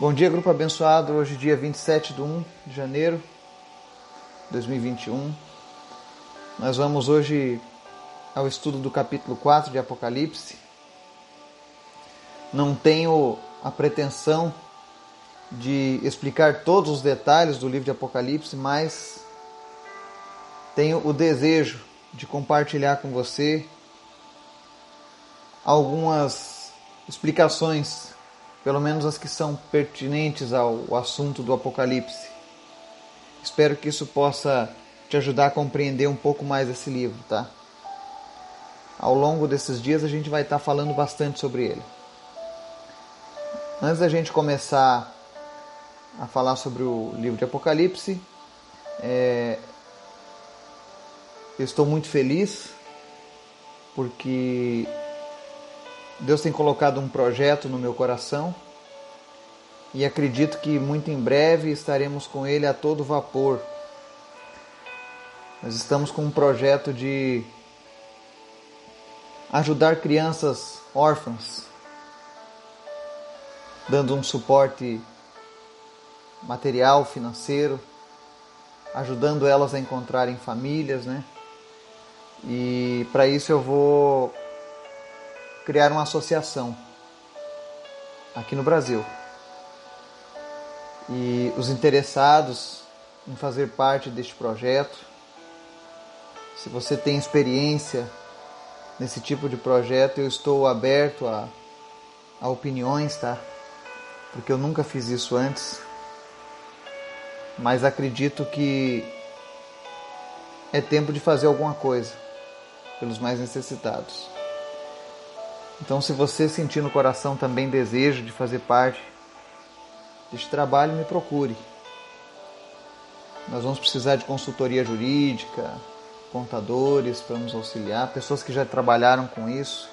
Bom dia, grupo abençoado. Hoje, dia 27 de 1 de janeiro de 2021. Nós vamos hoje ao estudo do capítulo 4 de Apocalipse. Não tenho a pretensão de explicar todos os detalhes do livro de Apocalipse, mas tenho o desejo de compartilhar com você algumas explicações pelo menos as que são pertinentes ao assunto do Apocalipse. Espero que isso possa te ajudar a compreender um pouco mais esse livro, tá? Ao longo desses dias a gente vai estar falando bastante sobre ele. Antes da gente começar a falar sobre o livro de Apocalipse, é... eu estou muito feliz porque Deus tem colocado um projeto no meu coração e acredito que muito em breve estaremos com ele a todo vapor. Nós estamos com um projeto de ajudar crianças órfãs, dando um suporte material, financeiro, ajudando elas a encontrarem famílias, né? E para isso eu vou criar uma associação aqui no Brasil. E os interessados em fazer parte deste projeto, se você tem experiência nesse tipo de projeto, eu estou aberto a, a opiniões, tá? Porque eu nunca fiz isso antes. Mas acredito que é tempo de fazer alguma coisa pelos mais necessitados. Então, se você sentir no coração também desejo de fazer parte deste trabalho, me procure. Nós vamos precisar de consultoria jurídica, contadores para nos auxiliar, pessoas que já trabalharam com isso.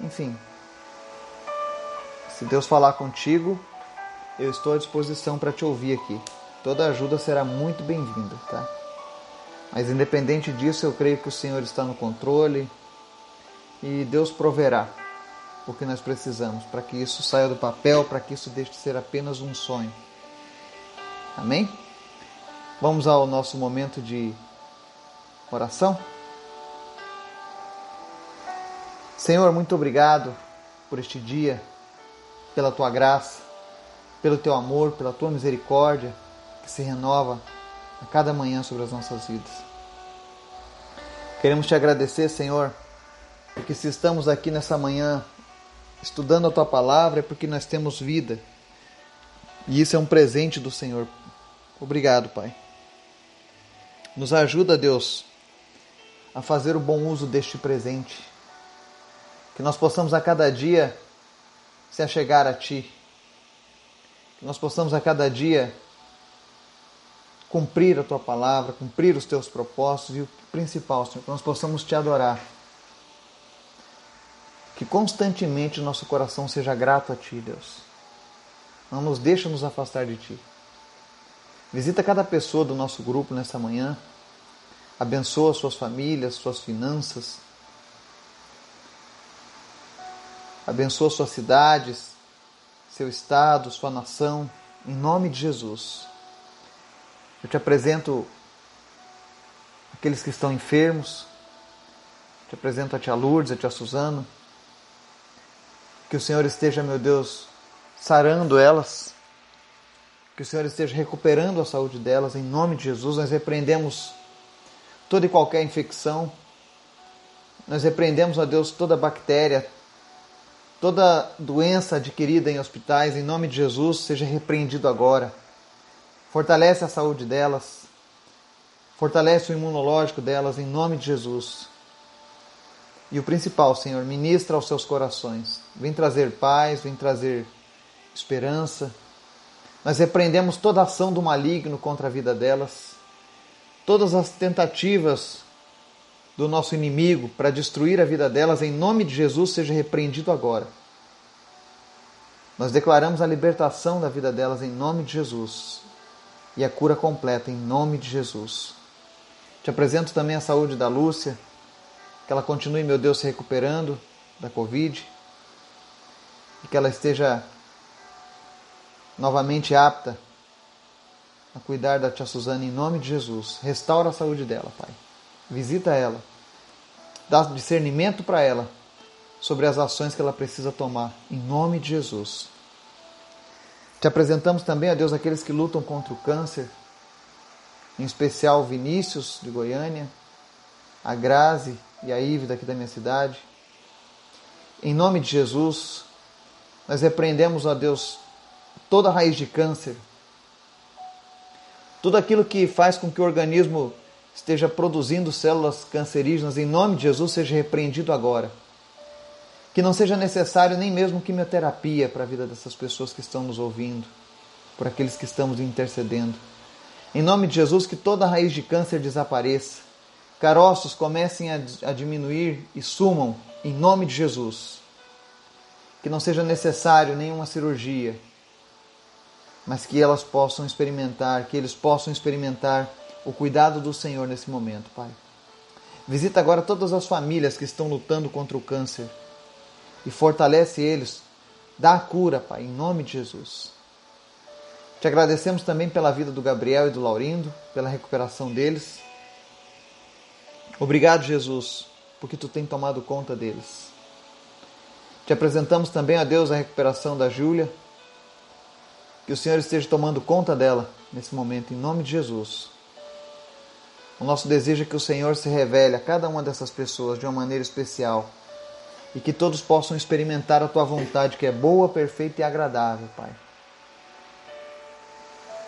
Enfim, se Deus falar contigo, eu estou à disposição para te ouvir aqui. Toda ajuda será muito bem-vinda, tá? Mas independente disso, eu creio que o Senhor está no controle, e Deus proverá o que nós precisamos para que isso saia do papel, para que isso deixe de ser apenas um sonho. Amém? Vamos ao nosso momento de oração. Senhor, muito obrigado por este dia, pela tua graça, pelo teu amor, pela tua misericórdia que se renova a cada manhã sobre as nossas vidas. Queremos te agradecer, Senhor, porque se estamos aqui nessa manhã estudando a tua palavra é porque nós temos vida. E isso é um presente do Senhor. Obrigado, Pai. Nos ajuda, Deus, a fazer o bom uso deste presente. Que nós possamos a cada dia se achegar a Ti. Que nós possamos a cada dia cumprir a Tua palavra, cumprir os Teus propósitos e o principal, Senhor, que nós possamos Te adorar que constantemente nosso coração seja grato a Ti, Deus. Não nos deixa nos afastar de Ti. Visita cada pessoa do nosso grupo nessa manhã. Abençoa suas famílias, suas finanças. Abençoa suas cidades, seu estado, sua nação, em nome de Jesus. Eu te apresento aqueles que estão enfermos. Te apresento a tia Lourdes, a tia Suzana. Que o Senhor esteja, meu Deus, sarando elas. Que o Senhor esteja recuperando a saúde delas. Em nome de Jesus, nós repreendemos toda e qualquer infecção. Nós repreendemos, ó Deus, toda bactéria, toda doença adquirida em hospitais. Em nome de Jesus, seja repreendido agora. Fortalece a saúde delas. Fortalece o imunológico delas, em nome de Jesus. E o principal, Senhor, ministra aos seus corações. Vem trazer paz, vem trazer esperança. Nós repreendemos toda ação do maligno contra a vida delas. Todas as tentativas do nosso inimigo para destruir a vida delas, em nome de Jesus, seja repreendido agora. Nós declaramos a libertação da vida delas em nome de Jesus e a cura completa em nome de Jesus. Te apresento também a saúde da Lúcia, que ela continue, meu Deus, se recuperando da Covid e que ela esteja novamente apta a cuidar da tia Suzana em nome de Jesus. Restaura a saúde dela, Pai. Visita ela. Dá discernimento para ela sobre as ações que ela precisa tomar, em nome de Jesus. Te apresentamos também, a Deus, aqueles que lutam contra o câncer, em especial Vinícius, de Goiânia, a Grazi e a Ive, daqui da minha cidade. Em nome de Jesus, nós repreendemos, a Deus, toda raiz de câncer, tudo aquilo que faz com que o organismo esteja produzindo células cancerígenas, em nome de Jesus, seja repreendido agora. Que não seja necessário nem mesmo quimioterapia para a vida dessas pessoas que estão nos ouvindo, por aqueles que estamos intercedendo. Em nome de Jesus, que toda raiz de câncer desapareça, caroços comecem a, a diminuir e sumam, em nome de Jesus. Que não seja necessário nenhuma cirurgia, mas que elas possam experimentar, que eles possam experimentar o cuidado do Senhor nesse momento, Pai. Visita agora todas as famílias que estão lutando contra o câncer e fortalece eles. Dá a cura, Pai, em nome de Jesus. Te agradecemos também pela vida do Gabriel e do Laurindo, pela recuperação deles. Obrigado, Jesus, porque tu tem tomado conta deles. Te apresentamos também a Deus a recuperação da Júlia. Que o Senhor esteja tomando conta dela nesse momento, em nome de Jesus. O nosso desejo é que o Senhor se revele a cada uma dessas pessoas de uma maneira especial e que todos possam experimentar a tua vontade, que é boa, perfeita e agradável, Pai.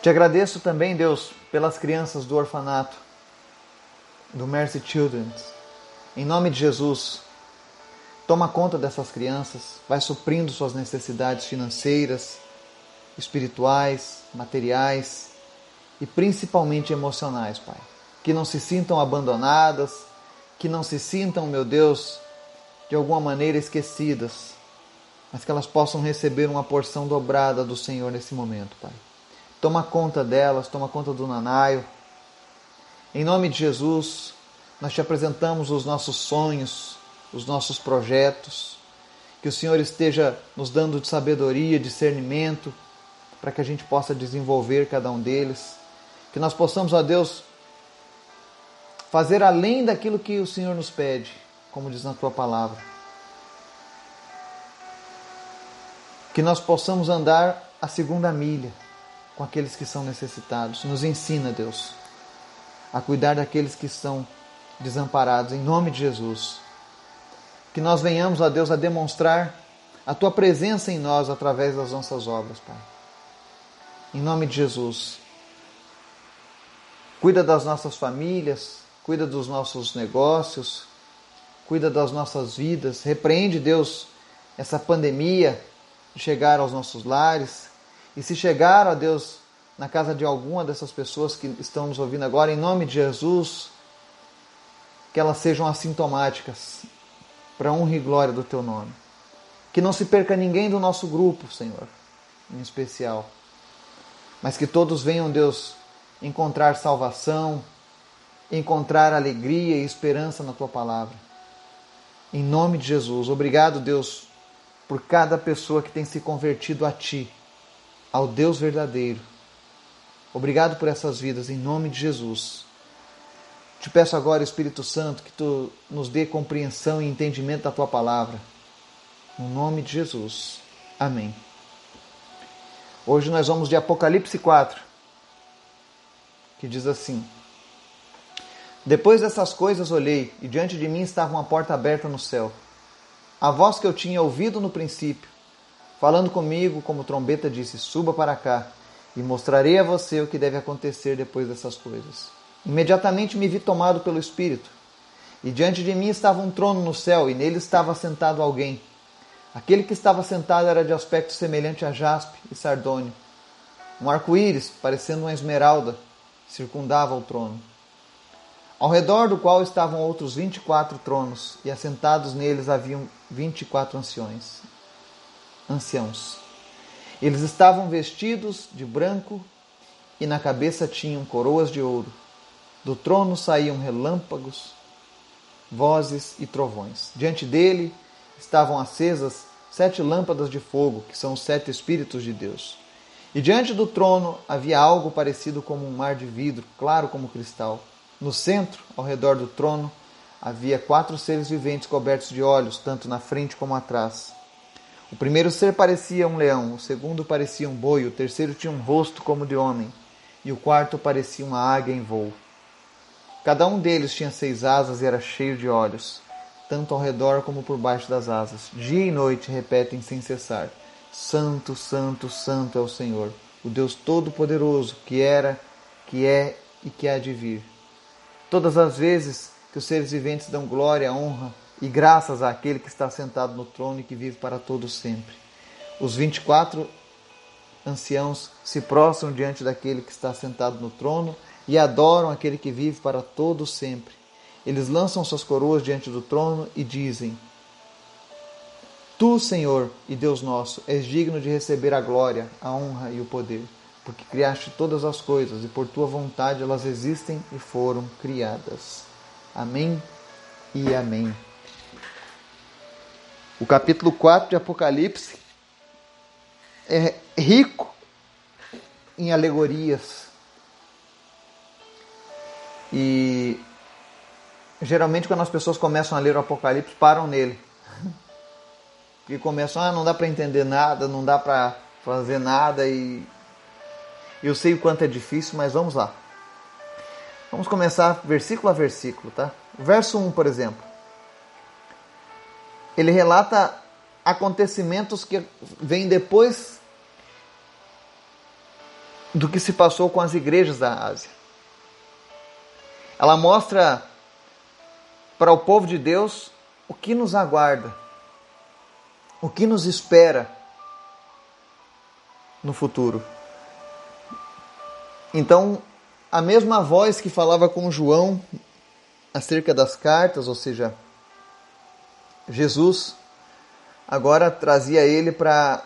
Te agradeço também, Deus, pelas crianças do orfanato, do Mercy Children. Em nome de Jesus, toma conta dessas crianças, vai suprindo suas necessidades financeiras, espirituais, materiais e principalmente emocionais, Pai. Que não se sintam abandonadas, que não se sintam, meu Deus, de alguma maneira esquecidas, mas que elas possam receber uma porção dobrada do Senhor nesse momento, Pai. Toma conta delas, toma conta do Nanaio. Em nome de Jesus, nós te apresentamos os nossos sonhos, os nossos projetos. Que o Senhor esteja nos dando de sabedoria, discernimento, para que a gente possa desenvolver cada um deles. Que nós possamos, ó Deus, fazer além daquilo que o Senhor nos pede como diz na tua palavra. Que nós possamos andar a segunda milha com aqueles que são necessitados. Nos ensina, Deus, a cuidar daqueles que estão desamparados, em nome de Jesus. Que nós venhamos, a Deus, a demonstrar a tua presença em nós através das nossas obras, Pai. Em nome de Jesus. Cuida das nossas famílias, cuida dos nossos negócios, cuida das nossas vidas. Repreende, Deus, essa pandemia de chegar aos nossos lares. E se chegar, ó Deus, na casa de alguma dessas pessoas que estão nos ouvindo agora, em nome de Jesus, que elas sejam assintomáticas, para honra e glória do Teu nome. Que não se perca ninguém do nosso grupo, Senhor, em especial. Mas que todos venham, Deus, encontrar salvação, encontrar alegria e esperança na Tua palavra. Em nome de Jesus. Obrigado, Deus, por cada pessoa que tem se convertido a Ti, ao Deus verdadeiro. Obrigado por essas vidas, em nome de Jesus. Te peço agora, Espírito Santo, que Tu nos dê compreensão e entendimento da Tua palavra. No nome de Jesus. Amém. Hoje nós vamos de Apocalipse 4, que diz assim. Depois dessas coisas olhei, e diante de mim estava uma porta aberta no céu. A voz que eu tinha ouvido no princípio, falando comigo como trombeta, disse: Suba para cá, e mostrarei a você o que deve acontecer depois dessas coisas. Imediatamente me vi tomado pelo Espírito, e diante de mim estava um trono no céu, e nele estava sentado alguém. Aquele que estava sentado era de aspecto semelhante a jaspe e sardônio. Um arco-íris, parecendo uma esmeralda, circundava o trono ao redor do qual estavam outros vinte e quatro tronos, e assentados neles haviam vinte e quatro anciões. Anciãos. Eles estavam vestidos de branco e na cabeça tinham coroas de ouro. Do trono saíam relâmpagos, vozes e trovões. Diante dele estavam acesas sete lâmpadas de fogo, que são os sete Espíritos de Deus. E diante do trono havia algo parecido como um mar de vidro, claro como cristal. No centro, ao redor do trono, havia quatro seres viventes cobertos de olhos, tanto na frente como atrás. O primeiro ser parecia um leão, o segundo parecia um boi, o terceiro tinha um rosto como de homem, e o quarto parecia uma águia em voo. Cada um deles tinha seis asas e era cheio de olhos, tanto ao redor como por baixo das asas. Dia e noite repetem sem cessar Santo, Santo, Santo é o Senhor, o Deus Todo-Poderoso, que era, que é e que há de vir. Todas as vezes que os seres viventes dão glória, honra e graças àquele que está sentado no trono e que vive para todo sempre. Os 24 anciãos se prostram diante daquele que está sentado no trono e adoram aquele que vive para todo sempre. Eles lançam suas coroas diante do trono e dizem: Tu, Senhor e Deus nosso, és digno de receber a glória, a honra e o poder, porque criaste todas as coisas e por tua vontade elas existem e foram criadas. Amém e amém. O capítulo 4 de Apocalipse é rico em alegorias. E geralmente quando as pessoas começam a ler o Apocalipse, param nele que começam, ah, não dá para entender nada, não dá para fazer nada e eu sei o quanto é difícil, mas vamos lá. Vamos começar versículo a versículo, tá? Verso 1, por exemplo. Ele relata acontecimentos que vêm depois do que se passou com as igrejas da Ásia. Ela mostra para o povo de Deus o que nos aguarda o que nos espera no futuro. Então, a mesma voz que falava com João acerca das cartas, ou seja, Jesus, agora trazia ele para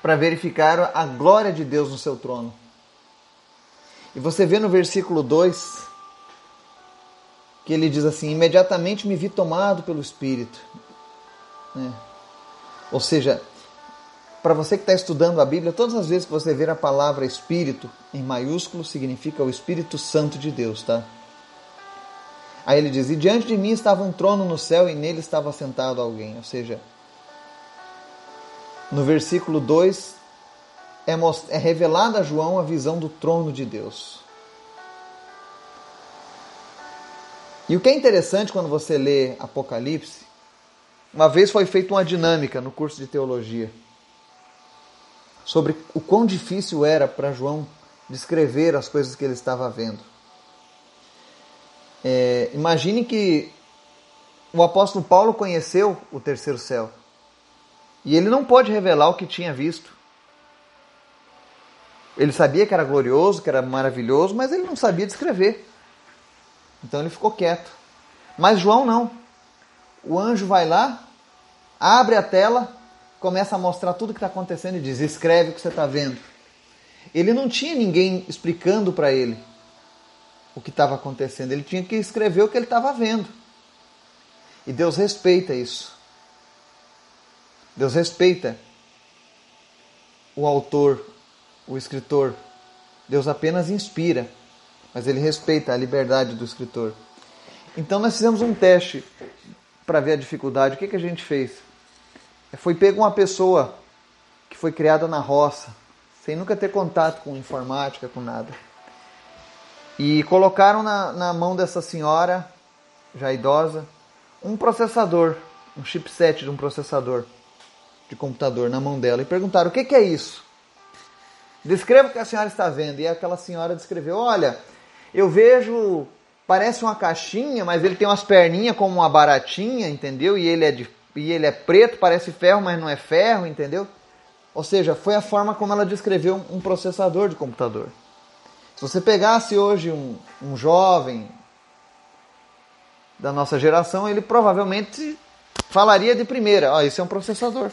para verificar a glória de Deus no seu trono. E você vê no versículo 2 que ele diz assim: Imediatamente me vi tomado pelo Espírito né? Ou seja, para você que está estudando a Bíblia, todas as vezes que você ver a palavra Espírito em maiúsculo, significa o Espírito Santo de Deus, tá? Aí ele diz: E diante de mim estava um trono no céu e nele estava sentado alguém. Ou seja, no versículo 2 é, é revelada a João a visão do trono de Deus. E o que é interessante quando você lê Apocalipse uma vez foi feita uma dinâmica no curso de teologia sobre o quão difícil era para João descrever as coisas que ele estava vendo. É, imagine que o apóstolo Paulo conheceu o terceiro céu e ele não pode revelar o que tinha visto. Ele sabia que era glorioso, que era maravilhoso, mas ele não sabia descrever. Então ele ficou quieto. Mas João não. O anjo vai lá, abre a tela, começa a mostrar tudo o que está acontecendo e diz: escreve o que você está vendo. Ele não tinha ninguém explicando para ele o que estava acontecendo, ele tinha que escrever o que ele estava vendo. E Deus respeita isso. Deus respeita o autor, o escritor. Deus apenas inspira, mas ele respeita a liberdade do escritor. Então nós fizemos um teste para ver a dificuldade. O que, que a gente fez? Foi pego uma pessoa que foi criada na roça, sem nunca ter contato com informática, com nada. E colocaram na, na mão dessa senhora, já idosa, um processador, um chipset de um processador de computador na mão dela. E perguntaram: o que, que é isso? Descreva o que a senhora está vendo. E aquela senhora descreveu: olha, eu vejo parece uma caixinha, mas ele tem umas perninhas como uma baratinha, entendeu? E ele é de, e ele é preto, parece ferro, mas não é ferro, entendeu? Ou seja, foi a forma como ela descreveu um processador de computador. Se você pegasse hoje um, um jovem da nossa geração, ele provavelmente falaria de primeira, ó, oh, esse é um processador.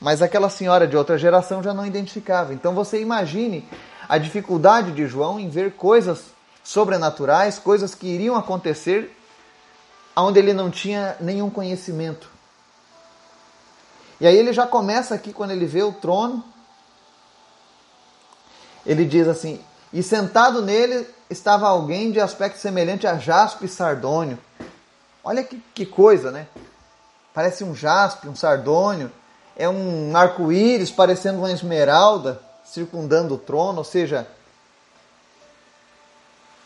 Mas aquela senhora de outra geração já não identificava. Então você imagine a dificuldade de João em ver coisas sobrenaturais, coisas que iriam acontecer onde ele não tinha nenhum conhecimento. E aí ele já começa aqui quando ele vê o trono, ele diz assim: E sentado nele estava alguém de aspecto semelhante a jaspe sardônio. Olha que, que coisa, né? Parece um jaspe, um sardônio. É um arco-íris parecendo uma esmeralda circundando o trono. Ou seja,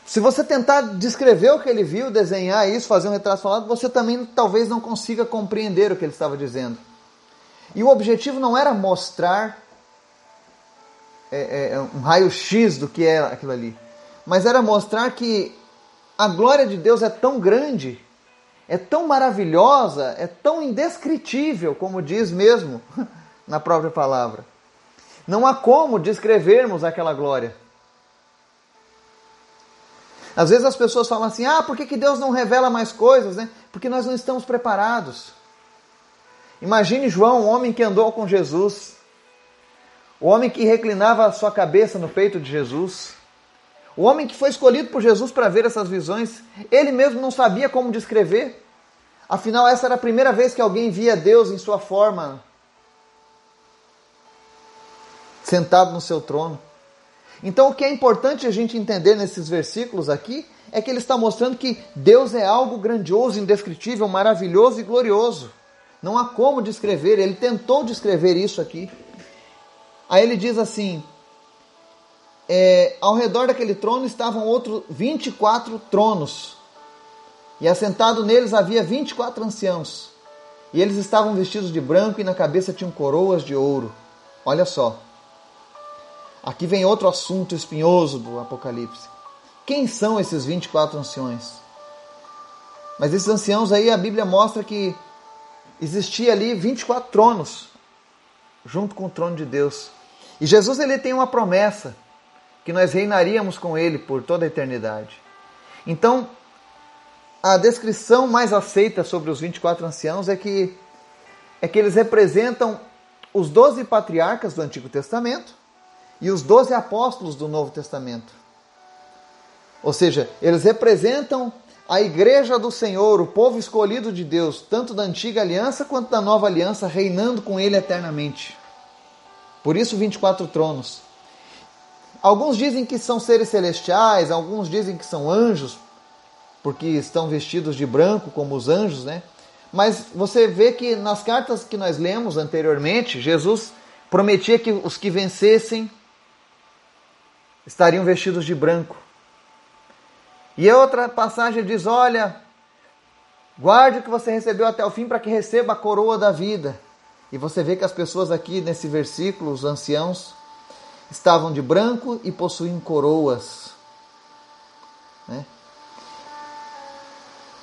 se você tentar descrever o que ele viu, desenhar isso, fazer um retrato falado, você também talvez não consiga compreender o que ele estava dizendo. E o objetivo não era mostrar é, é, um raio-x do que é aquilo ali, mas era mostrar que a glória de Deus é tão grande é tão maravilhosa, é tão indescritível, como diz mesmo na própria palavra. Não há como descrevermos aquela glória. Às vezes as pessoas falam assim: ah, por que, que Deus não revela mais coisas? Né? Porque nós não estamos preparados. Imagine João, um homem que andou com Jesus, o homem que reclinava a sua cabeça no peito de Jesus, o homem que foi escolhido por Jesus para ver essas visões, ele mesmo não sabia como descrever. Afinal, essa era a primeira vez que alguém via Deus em sua forma, sentado no seu trono. Então, o que é importante a gente entender nesses versículos aqui é que ele está mostrando que Deus é algo grandioso, indescritível, maravilhoso e glorioso. Não há como descrever, ele tentou descrever isso aqui. Aí ele diz assim: é, ao redor daquele trono estavam outros 24 tronos, e assentado neles havia 24 anciãos, e eles estavam vestidos de branco e na cabeça tinham coroas de ouro. Olha só. Aqui vem outro assunto espinhoso do Apocalipse. Quem são esses 24 anciões? Mas esses anciãos aí a Bíblia mostra que existia ali 24 tronos junto com o trono de Deus. E Jesus ele tem uma promessa que nós reinaríamos com ele por toda a eternidade. Então, a descrição mais aceita sobre os 24 anciãos é que é que eles representam os 12 patriarcas do Antigo Testamento e os 12 apóstolos do Novo Testamento. Ou seja, eles representam a igreja do Senhor, o povo escolhido de Deus, tanto da antiga aliança quanto da nova aliança, reinando com ele eternamente. Por isso 24 tronos. Alguns dizem que são seres celestiais, alguns dizem que são anjos, porque estão vestidos de branco como os anjos, né? Mas você vê que nas cartas que nós lemos anteriormente, Jesus prometia que os que vencessem estariam vestidos de branco. E outra passagem diz: Olha, guarde o que você recebeu até o fim para que receba a coroa da vida. E você vê que as pessoas aqui nesse versículo, os anciãos, estavam de branco e possuíam coroas. Né?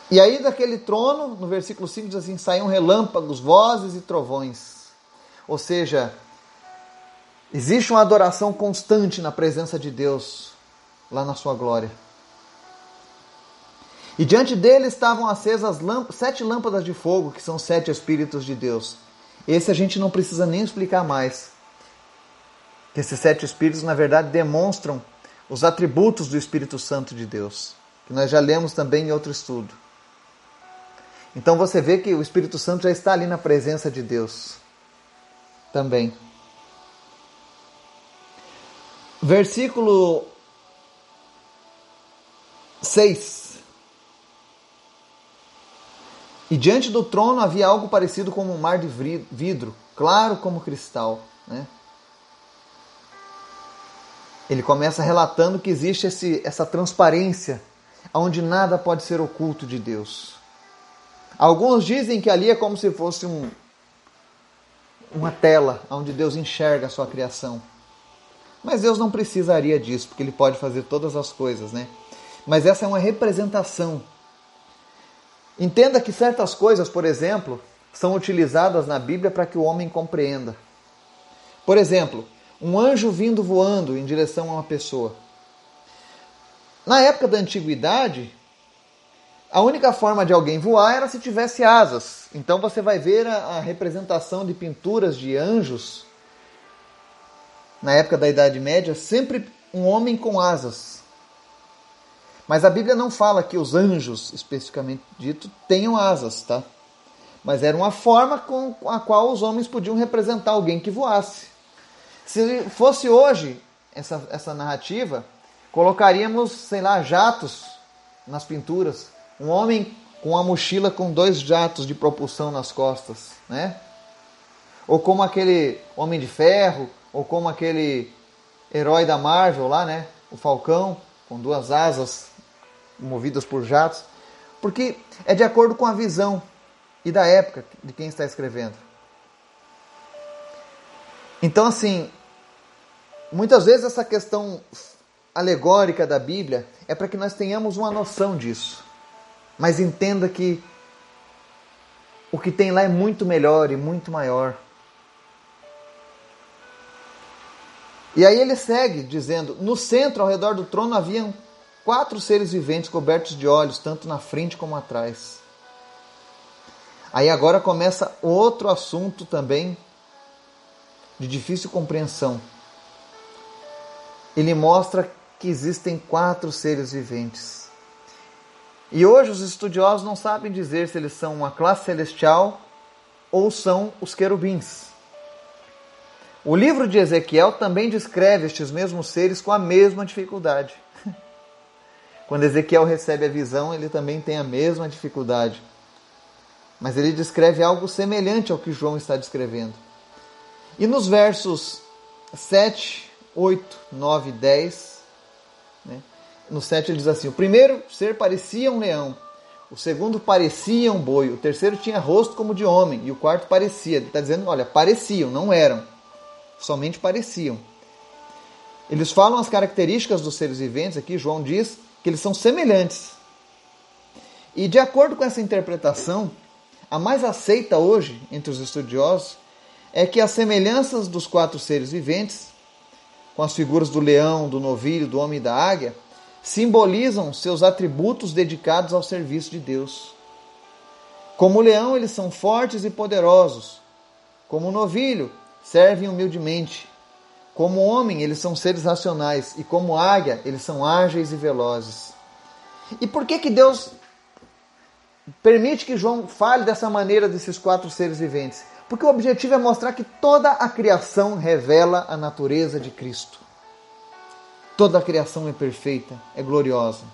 E aí daquele trono, no versículo 5 diz assim: saíam relâmpagos, vozes e trovões. Ou seja, existe uma adoração constante na presença de Deus, lá na sua glória. E diante dele estavam acesas sete lâmpadas de fogo, que são sete Espíritos de Deus. Esse a gente não precisa nem explicar mais esses sete Espíritos, na verdade, demonstram os atributos do Espírito Santo de Deus, que nós já lemos também em outro estudo. Então você vê que o Espírito Santo já está ali na presença de Deus também. Versículo 6. E diante do trono havia algo parecido com um mar de vidro, claro como cristal. Né? Ele começa relatando que existe esse, essa transparência, onde nada pode ser oculto de Deus. Alguns dizem que ali é como se fosse um, uma tela onde Deus enxerga a sua criação. Mas Deus não precisaria disso, porque Ele pode fazer todas as coisas, né? Mas essa é uma representação. Entenda que certas coisas, por exemplo, são utilizadas na Bíblia para que o homem compreenda. Por exemplo, um anjo vindo voando em direção a uma pessoa. Na época da antiguidade, a única forma de alguém voar era se tivesse asas. Então você vai ver a, a representação de pinturas de anjos na época da Idade Média, sempre um homem com asas. Mas a Bíblia não fala que os anjos, especificamente dito, tenham asas, tá? Mas era uma forma com a qual os homens podiam representar alguém que voasse. Se fosse hoje, essa, essa narrativa, colocaríamos, sei lá, jatos nas pinturas. Um homem com uma mochila com dois jatos de propulsão nas costas, né? Ou como aquele Homem de Ferro, ou como aquele herói da Marvel lá, né? O Falcão, com duas asas movidas por jatos. Porque é de acordo com a visão e da época de quem está escrevendo. Então, assim, muitas vezes essa questão alegórica da Bíblia é para que nós tenhamos uma noção disso. Mas entenda que o que tem lá é muito melhor e muito maior. E aí ele segue dizendo: No centro, ao redor do trono, haviam quatro seres viventes cobertos de olhos, tanto na frente como atrás. Aí agora começa outro assunto também de difícil compreensão. Ele mostra que existem quatro seres viventes. E hoje os estudiosos não sabem dizer se eles são uma classe celestial ou são os querubins. O livro de Ezequiel também descreve estes mesmos seres com a mesma dificuldade. Quando Ezequiel recebe a visão, ele também tem a mesma dificuldade. Mas ele descreve algo semelhante ao que João está descrevendo. E nos versos 7, 8, 9 e 10, né, no 7 ele diz assim: O primeiro ser parecia um leão, o segundo parecia um boi, o terceiro tinha rosto como de homem, e o quarto parecia. Ele está dizendo: olha, pareciam, não eram, somente pareciam. Eles falam as características dos seres viventes aqui, João diz que eles são semelhantes. E de acordo com essa interpretação, a mais aceita hoje entre os estudiosos é que as semelhanças dos quatro seres viventes, com as figuras do leão, do novilho, do homem e da águia, simbolizam seus atributos dedicados ao serviço de Deus. Como o leão, eles são fortes e poderosos. Como o novilho, servem humildemente. Como homem, eles são seres racionais. E como águia, eles são ágeis e velozes. E por que, que Deus permite que João fale dessa maneira desses quatro seres viventes? Porque o objetivo é mostrar que toda a criação revela a natureza de Cristo. Toda a criação é perfeita, é gloriosa.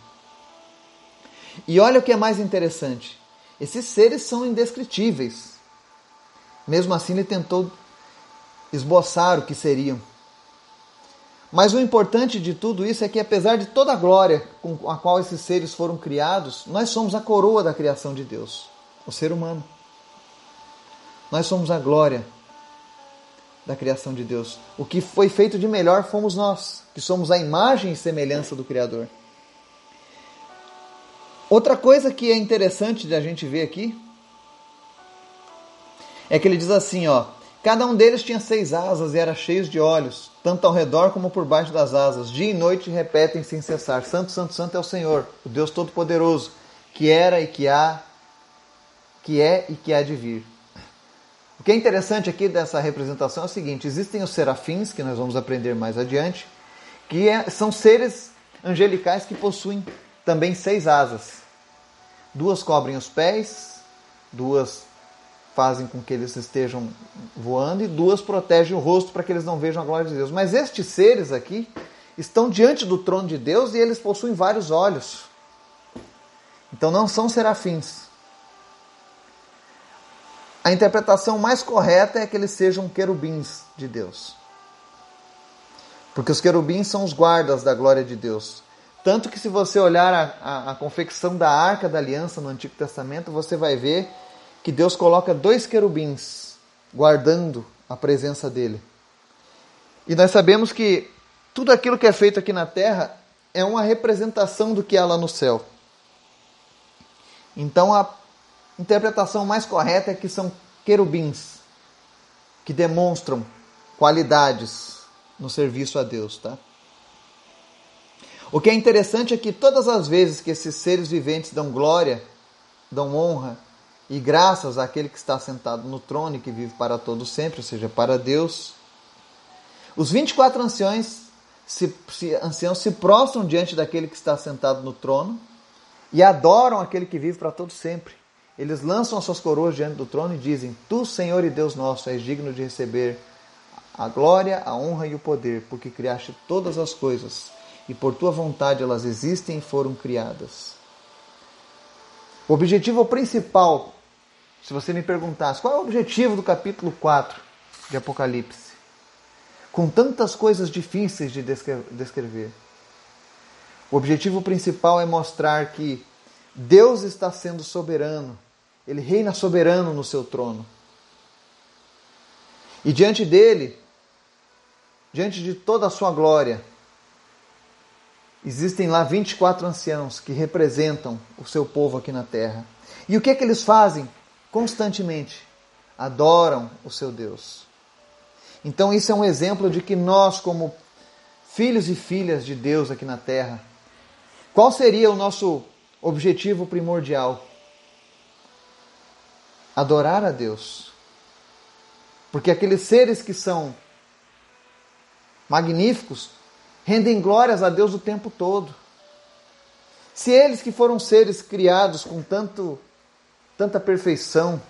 E olha o que é mais interessante: esses seres são indescritíveis. Mesmo assim, ele tentou esboçar o que seriam. Mas o importante de tudo isso é que, apesar de toda a glória com a qual esses seres foram criados, nós somos a coroa da criação de Deus, o ser humano. Nós somos a glória da criação de Deus. O que foi feito de melhor fomos nós, que somos a imagem e semelhança do Criador. Outra coisa que é interessante de a gente ver aqui é que ele diz assim, ó, cada um deles tinha seis asas e era cheio de olhos, tanto ao redor como por baixo das asas. Dia e noite repetem sem cessar: Santo, Santo, Santo é o Senhor, o Deus Todo-Poderoso, que era e que há, que é e que há de vir. O que é interessante aqui dessa representação é o seguinte: existem os serafins, que nós vamos aprender mais adiante, que é, são seres angelicais que possuem também seis asas. Duas cobrem os pés, duas fazem com que eles estejam voando e duas protegem o rosto para que eles não vejam a glória de Deus. Mas estes seres aqui estão diante do trono de Deus e eles possuem vários olhos. Então não são serafins. A interpretação mais correta é que eles sejam querubins de Deus. Porque os querubins são os guardas da glória de Deus. Tanto que, se você olhar a, a, a, confecção da arca da aliança no Antigo Testamento, você vai ver que Deus coloca dois querubins guardando a presença dele. E nós sabemos que tudo aquilo que é feito aqui na terra é uma representação do que há lá no céu. Então, a interpretação mais correta é que são querubins que demonstram qualidades no serviço a Deus, tá? O que é interessante é que todas as vezes que esses seres viventes dão glória, dão honra e graças àquele que está sentado no trono e que vive para todo sempre, ou seja, para Deus, os 24 anciões se, se, anciãos se prostram diante daquele que está sentado no trono e adoram aquele que vive para todo sempre. Eles lançam as suas coroas diante do trono e dizem: Tu, Senhor e Deus nosso, és digno de receber a glória, a honra e o poder, porque criaste todas as coisas, e por tua vontade elas existem e foram criadas. O objetivo principal, se você me perguntasse, qual é o objetivo do capítulo 4 de Apocalipse? Com tantas coisas difíceis de descrever. O objetivo principal é mostrar que Deus está sendo soberano, ele reina soberano no seu trono. E diante dele, diante de toda a sua glória, existem lá 24 anciãos que representam o seu povo aqui na terra. E o que é que eles fazem? Constantemente adoram o seu Deus. Então, isso é um exemplo de que nós, como filhos e filhas de Deus aqui na terra, qual seria o nosso objetivo primordial? Adorar a Deus. Porque aqueles seres que são magníficos rendem glórias a Deus o tempo todo. Se eles que foram seres criados com tanto tanta perfeição,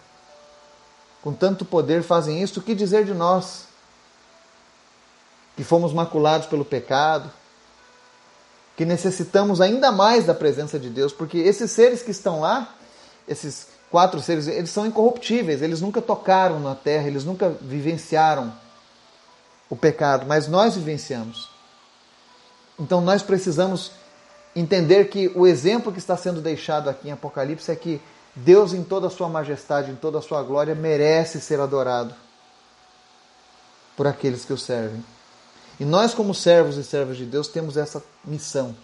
com tanto poder fazem isso, o que dizer de nós? Que fomos maculados pelo pecado, que necessitamos ainda mais da presença de Deus, porque esses seres que estão lá, esses quatro seres, eles são incorruptíveis, eles nunca tocaram na terra, eles nunca vivenciaram o pecado, mas nós vivenciamos. Então nós precisamos entender que o exemplo que está sendo deixado aqui em Apocalipse é que Deus, em toda a sua majestade, em toda a sua glória, merece ser adorado por aqueles que o servem. E nós, como servos e servas de Deus, temos essa missão.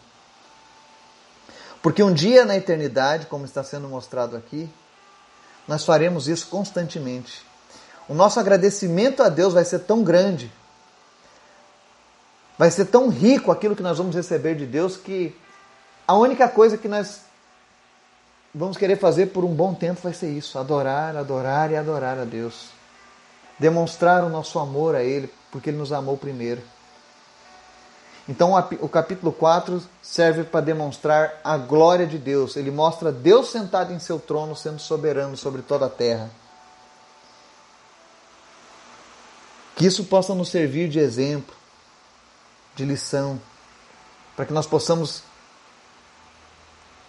Porque um dia na eternidade, como está sendo mostrado aqui, nós faremos isso constantemente. O nosso agradecimento a Deus vai ser tão grande, vai ser tão rico aquilo que nós vamos receber de Deus, que a única coisa que nós vamos querer fazer por um bom tempo vai ser isso: adorar, adorar e adorar a Deus. Demonstrar o nosso amor a Ele, porque Ele nos amou primeiro. Então o capítulo 4 serve para demonstrar a glória de Deus. Ele mostra Deus sentado em seu trono, sendo soberano sobre toda a terra. Que isso possa nos servir de exemplo, de lição, para que nós possamos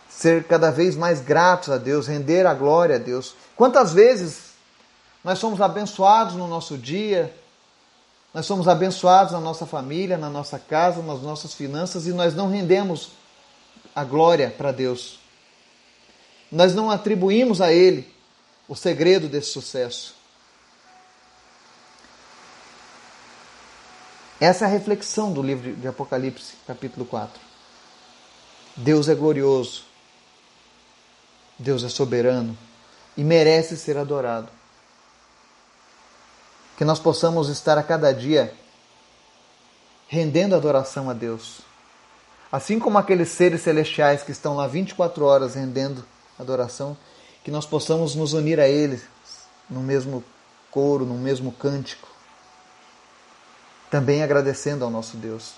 ser cada vez mais gratos a Deus, render a glória a Deus. Quantas vezes nós somos abençoados no nosso dia, nós somos abençoados na nossa família, na nossa casa, nas nossas finanças e nós não rendemos a glória para Deus. Nós não atribuímos a Ele o segredo desse sucesso. Essa é a reflexão do livro de Apocalipse, capítulo 4. Deus é glorioso, Deus é soberano e merece ser adorado que nós possamos estar a cada dia rendendo adoração a Deus. Assim como aqueles seres celestiais que estão lá 24 horas rendendo adoração, que nós possamos nos unir a eles no mesmo coro, no mesmo cântico, também agradecendo ao nosso Deus.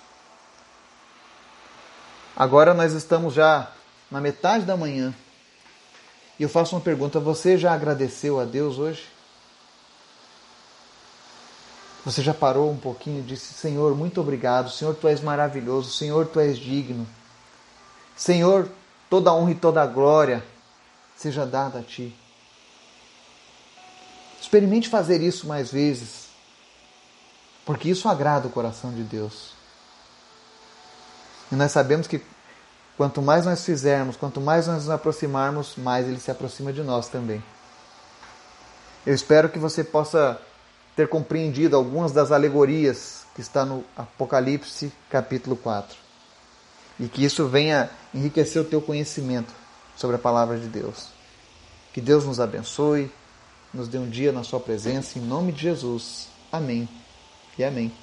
Agora nós estamos já na metade da manhã e eu faço uma pergunta: você já agradeceu a Deus hoje? Você já parou um pouquinho e disse: Senhor, muito obrigado. Senhor, tu és maravilhoso. Senhor, tu és digno. Senhor, toda honra e toda glória seja dada a ti. Experimente fazer isso mais vezes, porque isso agrada o coração de Deus. E nós sabemos que quanto mais nós fizermos, quanto mais nós nos aproximarmos, mais Ele se aproxima de nós também. Eu espero que você possa ter compreendido algumas das alegorias que está no Apocalipse capítulo 4. E que isso venha enriquecer o teu conhecimento sobre a palavra de Deus. Que Deus nos abençoe, nos dê um dia na sua presença, em nome de Jesus. Amém e amém.